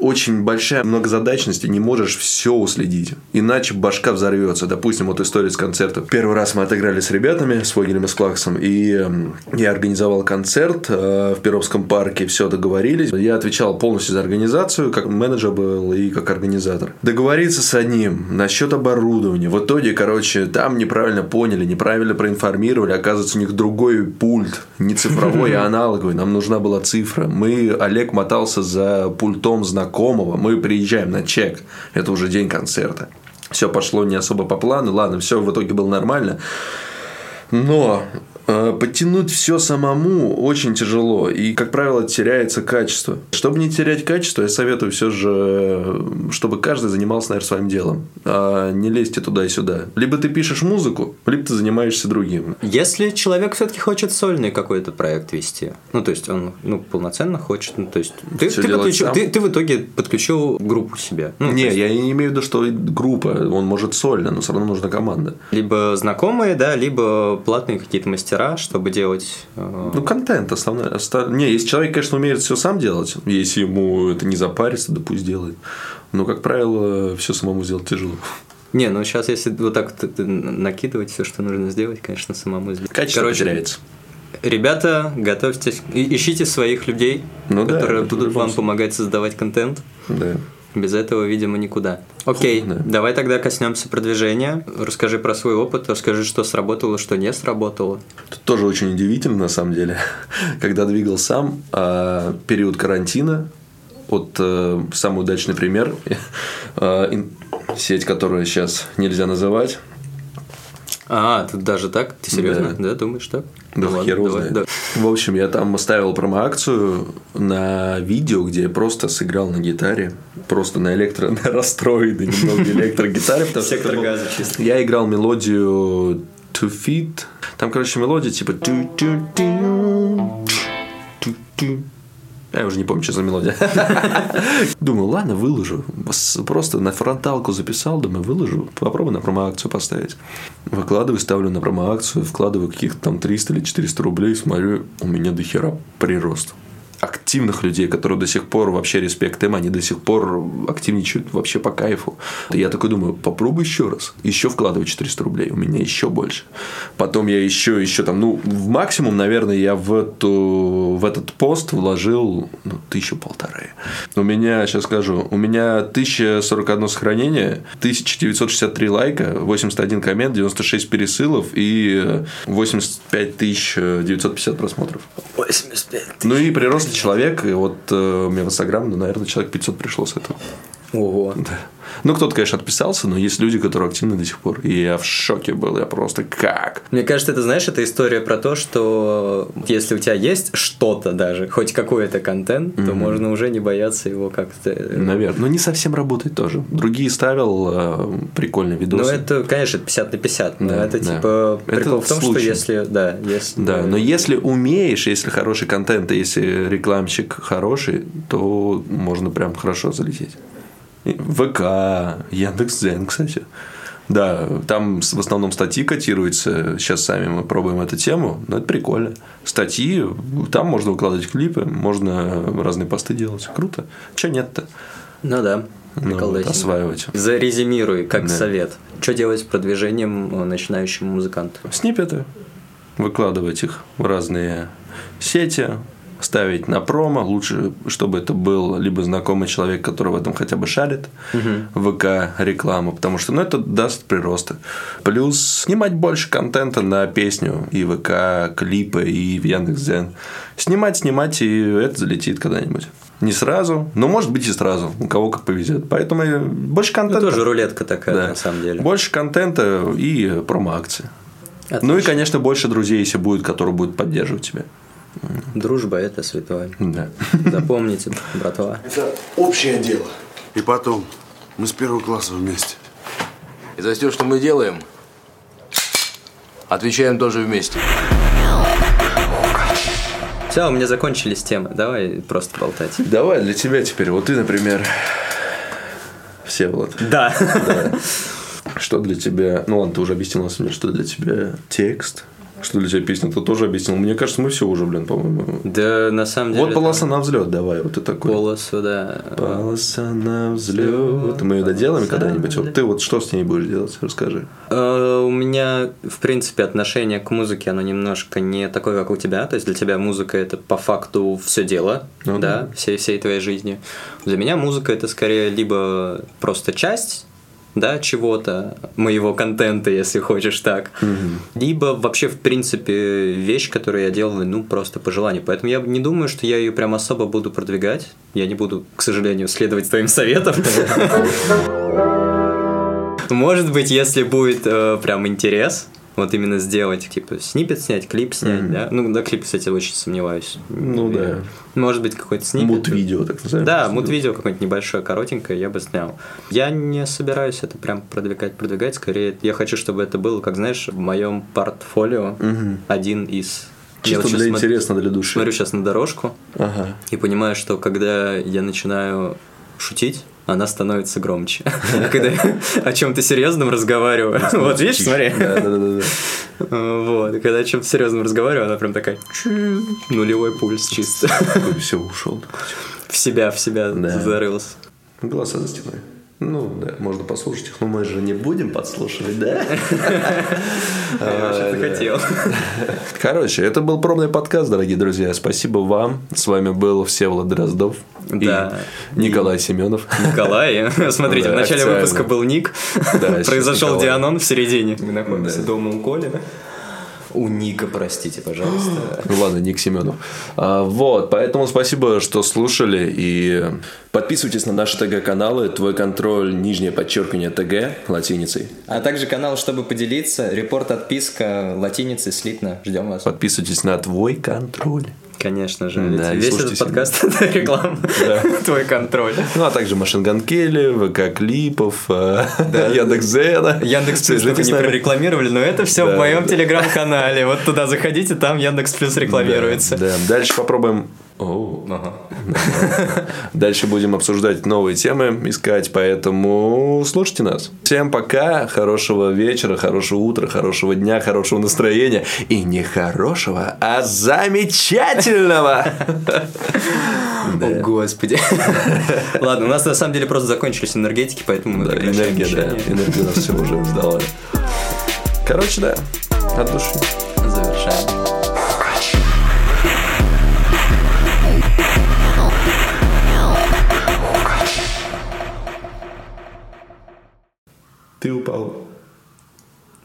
очень большая многозадачность, и не можешь все уследить. Иначе башка взорвется. Допустим, вот история с концертом. Первый раз мы отыграли с ребятами, с Фогелем и с Клаксом, и я организовал концерт э, в Перовском парке, все договорились. Я отвечал полностью за организацию, как менеджер был и как организатор. Договориться с одним насчет оборудования. В итоге, короче, там неправильно поняли, неправильно проинформировали. Оказывается, у них другой пульт, не цифровой, а аналоговый. Нам нужна была цифра. Мы, Олег мотался за пультом знакомого. Мы приезжаем на чек. Это уже день концерта. Все пошло не особо по плану. Ладно, все в итоге было нормально. Но подтянуть все самому очень тяжело. И, как правило, теряется качество. Чтобы не терять качество, я советую все же, э, чтобы каждый занимался, наверное, своим делом. А не лезьте туда и сюда. Либо ты пишешь музыку, либо ты занимаешься другим. Если человек все-таки хочет сольный какой-то проект вести, ну, то есть он ну, полноценно хочет, ну, то есть ты, ты, подключил- ты- ты в итоге подключил группу себе. Ну, не, есть я не имею в виду, что группа, он может сольно, но все равно нужна команда. Либо знакомые, да, либо платные какие-то мастера, чтобы делать... э, Ну, контент основной. Не, если человек, конечно, умеет все сам делать, если ему это не запарится, да пусть делает. Но, как правило, все самому сделать тяжело. Не, ну сейчас если вот так вот накидывать все, что нужно сделать, конечно, самому сделать. Качество Короче, потеряется. Ребята, готовьтесь, ищите своих людей, Ну да, которые в будут вам помогать создавать контент. Да. Без этого, видимо, никуда. Окей, Да. давай тогда коснемся продвижения. Расскажи про свой опыт, расскажи, что сработало, что не сработало. Тут тоже очень удивительно, на самом деле. Когда двигал сам, а, период карантина, вот э, самый удачный пример, э, сеть, которую сейчас нельзя называть, А, тут даже так? Ты серьезно? Да. Да, думаешь так? Да Ну хер давай, да. В общем, я там ставил промо-акцию на видео, где я просто сыграл на гитаре. Просто на электро... на расстроенной немного электрогитаре. потому что Сектор газа чисто. Я играл мелодию Two Feet. Там, короче, мелодия типа... Я уже не помню, что за мелодия. Думаю, ладно, выложу. Просто на фронталку записал, думаю, выложу. Попробую на промо-акцию поставить. Выкладываю, ставлю на промо-акцию, вкладываю каких-то там 300 или 400 рублей, смотрю, у меня до хера прирост. Активных людей, которые до сих пор вообще респект им, они до сих пор активничают вообще по кайфу. Я такой думаю, попробуй еще раз. Еще вкладываю 400 рублей, у меня еще больше. Потом я еще, еще там, ну, в максимум, наверное, я в, эту, в этот пост вложил ну, тысячу полторы. У меня, сейчас скажу, у меня 1041 сохранение, 1963 лайка, 81 коммент, 96 пересылов и э, 85 950 просмотров. 85 Ну и прирост человек, и вот э, меня в Инстаграм, ну, наверное, человек 500 пришло с этого. Ого. Да. Ну, кто-то, конечно, отписался, но есть люди, которые активны до сих пор. И я в шоке был. Я просто как? Мне кажется, это, знаешь, это история про то, что если у тебя есть что-то даже, хоть какой-то контент, то можно уже не бояться его как-то... э, Наверное. Но не совсем работает тоже. Другие ставил э, прикольные Ну, видосы. это, конечно, 50 на 50. Но Да, это да. типа Это прикол в том, случай. что если. Да, если. Да, но если умеешь, если хороший контент, если рекламщик хороший, то можно прям хорошо залететь. ВК, Яндекс.Дзен, кстати. Да, там в основном статьи котируются. Сейчас сами мы пробуем эту тему, но это прикольно. Статьи, там можно выкладывать клипы, можно разные посты делать. Круто. Че нет-то? Ну да. Ну, вот, осваивать. Зарезюмируй, как Да. совет. Что делать с продвижением э, начинающему музыканту? Снипеты. Выкладывать их в разные сети. Ставить на промо. Лучше, чтобы это был либо знакомый человек, который в этом хотя бы шарит, ВК реклама, потому что ну, это даст прироста. Плюс снимать больше контента на песню и ВК, клипы, и в Яндекс.Дзен. Снимать, снимать, и это залетит когда-нибудь. Не сразу, но может быть и сразу, у кого как повезет. Поэтому больше Ну, контента. тоже рулетка такая, Да. на самом деле. Больше контента и промо-акции. Ну и, конечно, больше друзей, если будет, которые будут поддерживать тебя. Дружба – это святое. Да. Запомните, братва. Это общее дело. И потом, мы с первого класса вместе. И за все, что мы делаем, отвечаем тоже вместе. Все, у меня закончились темы. Давай просто болтать. Давай для тебя теперь. Вот ты, например, Всеволод. Да. Что для тебя... Ну ладно, ты уже объяснил, что для тебя текст, что для тебя песня, ты тоже объяснил. Мне кажется, мы все уже, блин, по-моему. Да, на самом деле... Вот полоса на взлет, давай, вот ты такой. Полосу, да. Полоса на взлет. Мы ее доделаем когда-нибудь. Вот ты вот что с ней будешь делать? Расскажи. Э, У меня, в принципе, отношение к музыке, оно немножко не такое, как у тебя. То есть для тебя музыка это по факту все дело, Ну да, да. всей, всей твоей жизни. Для меня музыка это скорее либо просто часть да, чего-то, моего контента, если хочешь так. Либо вообще, в принципе, вещь, которую я делаю, ну, просто по желанию. Поэтому я не думаю, что я ее прям особо буду продвигать. Я не буду, к сожалению, следовать твоим советам. Может быть, если будет э, прям интерес, вот именно сделать, типа, снипет снять, клип снять, да? Ну, на клип, кстати, очень сомневаюсь. Ну да. Может быть, какой-то снипет. Мут-видео, так называемое. Да, мут-видео какое-нибудь небольшое, коротенькое, я бы снял. Я не собираюсь это прям продвигать, продвигать, скорее я хочу, чтобы это было, как знаешь, в моем портфолио один из... Я Чисто вот щас для интереса, для души. Смотрю сейчас на дорожку Ага. и понимаю, что когда я начинаю шутить, она становится громче. Когда я о чем-то серьезном разговариваю. Вот видишь, смотри. Вот. Когда о чем-то серьезном разговариваю, она прям такая нулевой пульс чисто. Все, ушел. В себя, в себя зарылся. Голоса за стеной. Ну, да, можно послушать их, но мы же не будем подслушивать, да? Я что-то хотел. Короче, это был пробный подкаст, дорогие друзья. Спасибо вам. С вами был Всеволод Дроздов и Николай Семенов. Николай. Смотрите, в начале выпуска был Ник. Произошел. Дианон в середине. Мы находимся дома у Колина. У Ника, простите, пожалуйста. Ну ладно, Ник Семенов. А, вот, поэтому спасибо, что слушали. И подписывайтесь на наши ТГ-каналы. Твой контроль, нижнее подчеркивание ТГ латиницей. А также канал, чтобы поделиться. Репорт, отписка, латиницей, слитно. Ждем вас. Подписывайтесь на твой контроль. Конечно же. Да, ведь весь этот подкаст это реклама. Твой контроль. Ну, а также Машинган Келли, ВК Клипов, Яндекс.Зена. Яндекс Плюс только не прорекламировали, но это все Да, в моем да. телеграм-канале. Вот туда заходите, там Яндекс Плюс рекламируется. Да, дальше попробуем... О, Дальше будем обсуждать новые темы, искать, поэтому слушайте нас. Всем пока, хорошего вечера, хорошего утра, хорошего дня, хорошего настроения. И не хорошего, а замечательного! О, господи. Ладно, у нас на самом деле просто закончились энергетики, поэтому мы Да, энергия, да, энергия нас все уже сдала. Короче, да, от души. Ты упал.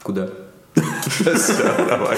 Куда? Все, давай.